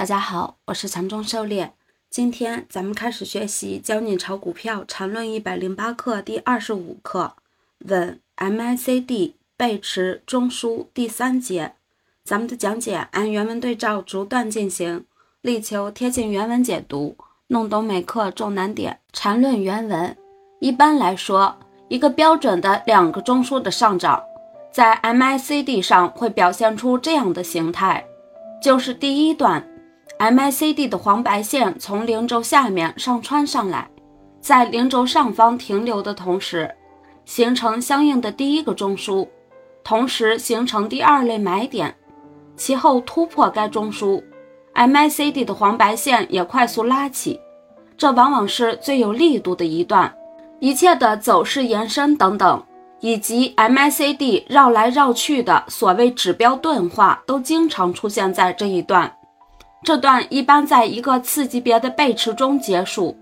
大家好，我是强中狩猎。今天咱们开始学习教你炒股票缠论一百零八课第二十五课，稳 MACD 背驰中枢第三节。咱们的讲解按原文对照逐段进行，力求贴近原文解读，弄懂每课重难点。缠论原文：一般来说，一个标准的两个中枢的上涨，在 MACD 上会表现出这样的形态，就是第一段。MACD 的黄白线从零轴下面上穿上来，在零轴上方停留的同时，形成相应的第一个中枢，同时形成第二类买点，其后突破该中枢，MACD 的黄白线也快速拉起，这往往是最有力度的一段。一切的走势延伸等等，以及 MACD 绕来绕去的所谓指标钝化，都经常出现在这一段。这段一般在一个次级别的背驰中结束，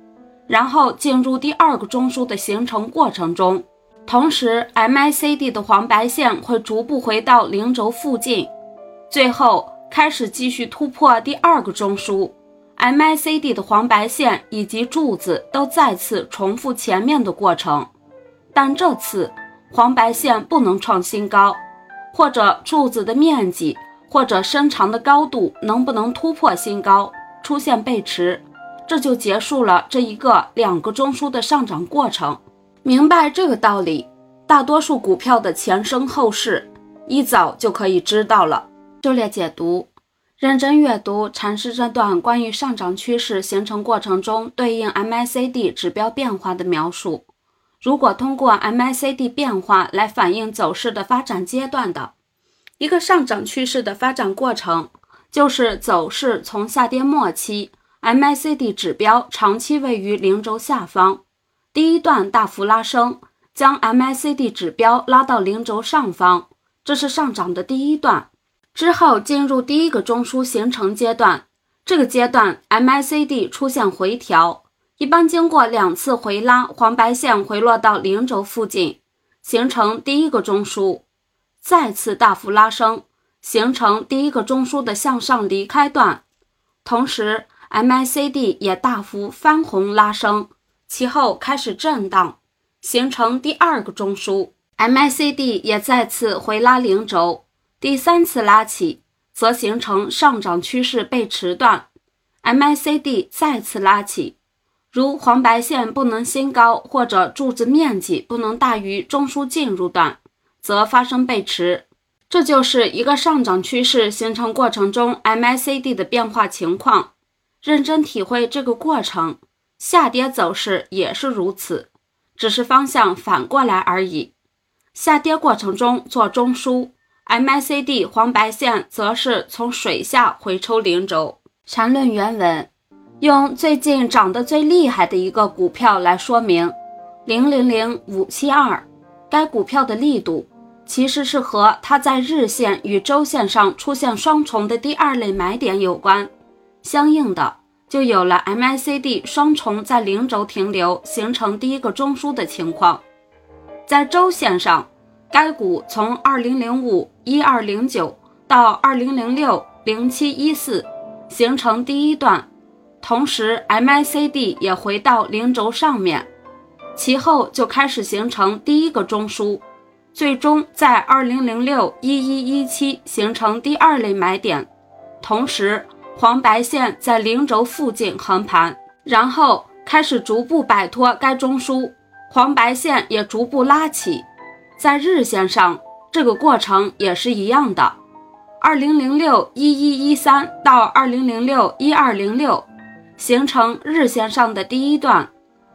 然后进入第二个中枢的形成过程中。同时，MACD 的黄白线会逐步回到零轴附近，最后开始继续突破第二个中枢。MACD 的黄白线以及柱子都再次重复前面的过程，但这次黄白线不能创新高，或者柱子的面积。或者伸长的高度能不能突破新高，出现背驰，这就结束了这一个两个中枢的上涨过程。明白这个道理，大多数股票的前生后市一早就可以知道了。就列解读，认真阅读阐释这段关于上涨趋势形成过程中对应 MACD 指标变化的描述。如果通过 MACD 变化来反映走势的发展阶段的。一个上涨趋势的发展过程，就是走势从下跌末期，MACD 指标长期位于零轴下方，第一段大幅拉升，将 MACD 指标拉到零轴上方，这是上涨的第一段。之后进入第一个中枢形成阶段，这个阶段 MACD 出现回调，一般经过两次回拉，黄白线回落到零轴附近，形成第一个中枢。再次大幅拉升，形成第一个中枢的向上离开段，同时 MACD 也大幅翻红拉升，其后开始震荡，形成第二个中枢，MACD 也再次回拉零轴，第三次拉起，则形成上涨趋势背驰段，MACD 再次拉起，如黄白线不能新高，或者柱子面积不能大于中枢进入段。则发生背驰，这就是一个上涨趋势形成过程中 MACD 的变化情况。认真体会这个过程，下跌走势也是如此，只是方向反过来而已。下跌过程中做中枢，MACD 黄白线则是从水下回抽零轴。缠论原文用最近涨得最厉害的一个股票来说明，零零零五七二，该股票的力度。其实是和它在日线与周线上出现双重的第二类买点有关，相应的就有了 MACD 双重在零轴停留，形成第一个中枢的情况。在周线上，该股从二零零五一二零九到二零零六零七一四形成第一段，同时 MACD 也回到零轴上面，其后就开始形成第一个中枢。最终在二零零六一一一七形成第二类买点，同时黄白线在零轴附近横盘，然后开始逐步摆脱该中枢，黄白线也逐步拉起。在日线上，这个过程也是一样的。二零零六一一一三到二零零六一二零六形成日线上的第一段，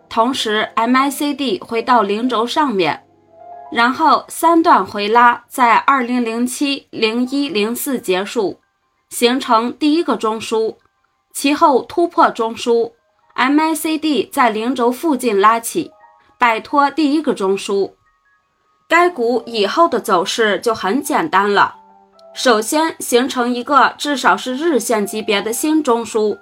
同时 MACD 回到零轴上面。然后三段回拉在二零零七零一零四结束，形成第一个中枢，其后突破中枢，MACD 在零轴附近拉起，摆脱第一个中枢。该股以后的走势就很简单了，首先形成一个至少是日线级别的新中枢，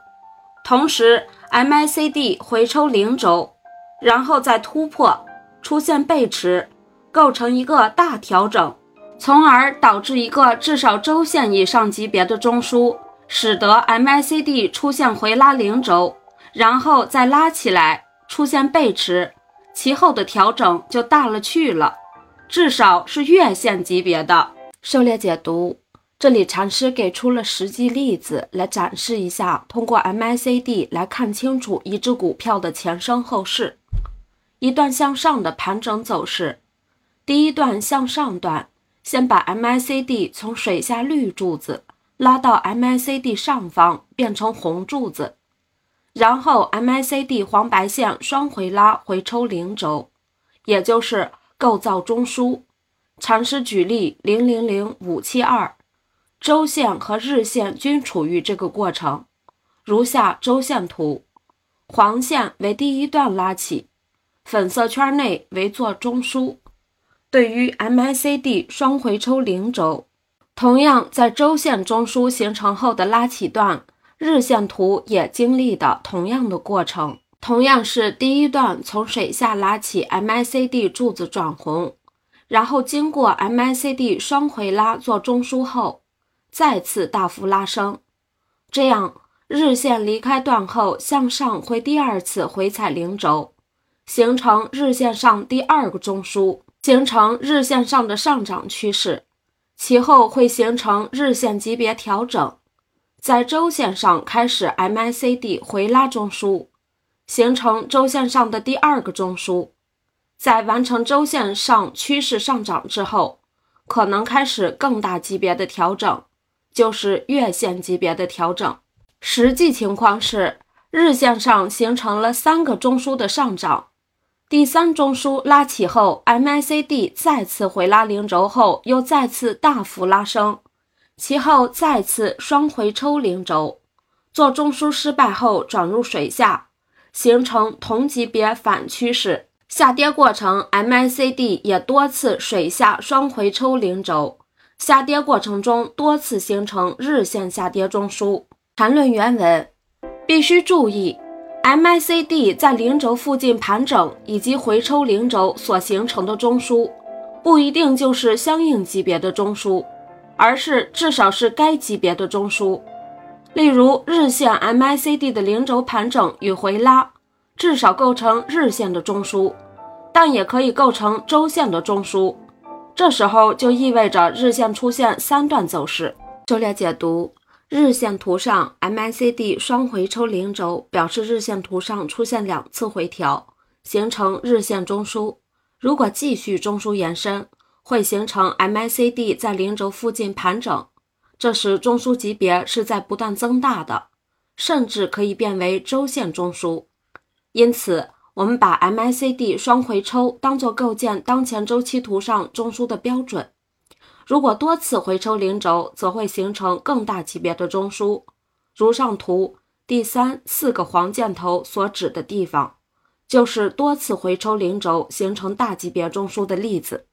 同时 MACD 回抽零轴，然后再突破，出现背驰。构成一个大调整，从而导致一个至少周线以上级别的中枢，使得 MACD 出现回拉零轴，然后再拉起来出现背驰，其后的调整就大了去了，至少是月线级别的。狩猎解读，这里禅师给出了实际例子来展示一下，通过 MACD 来看清楚一只股票的前生后市。一段向上的盘整走势，第一段向上段，先把 MACD 从水下绿柱子拉到 MACD 上方，变成红柱子，然后 MACD 黄白线双回拉回抽零轴，也就是构造中枢。禅师举例零零零五七二，周线和日线均处于这个过程。如下周线图，黄线为第一段拉起。粉色圈内为做中枢，对于 MACD 双回抽零轴，同样在周线中枢形成后的拉起段，日线图也经历的同样的过程，同样是第一段从水下拉起 MACD 柱子转红，然后经过 MACD 双回拉做中枢后，再次大幅拉升，这样日线离开段后向上会第二次回踩零轴。形成日线上第二个中枢，形成日线上的上涨趋势，其后会形成日线级别调整，在周线上开始 MACD 回拉中枢，形成周线上的第二个中枢，在完成周线上趋势上涨之后，可能开始更大级别的调整，就是月线级别的调整。实际情况是，日线上形成了三个中枢的上涨。第三中枢拉起后，MACD 再次回拉零轴后，又再次大幅拉升，其后再次双回抽零轴，做中枢失败后转入水下，形成同级别反趋势下跌过程。MACD 也多次水下双回抽零轴，下跌过程中多次形成日线下跌中枢。谈论原文，必须注意。MACD 在零轴附近盘整以及回抽零轴所形成的中枢，不一定就是相应级别的中枢，而是至少是该级别的中枢。例如，日线 MACD 的零轴盘整与回拉，至少构成日线的中枢，但也可以构成周线的中枢。这时候就意味着日线出现三段走势。周列解读。日线图上，MACD 双回抽零轴表示日线图上出现两次回调，形成日线中枢。如果继续中枢延伸，会形成 MACD 在零轴附近盘整，这时中枢级别是在不断增大的，甚至可以变为周线中枢。因此，我们把 MACD 双回抽当做构建当前周期图上中枢的标准。如果多次回抽零轴，则会形成更大级别的中枢，如上图第三四个黄箭头所指的地方，就是多次回抽零轴形成大级别中枢的例子。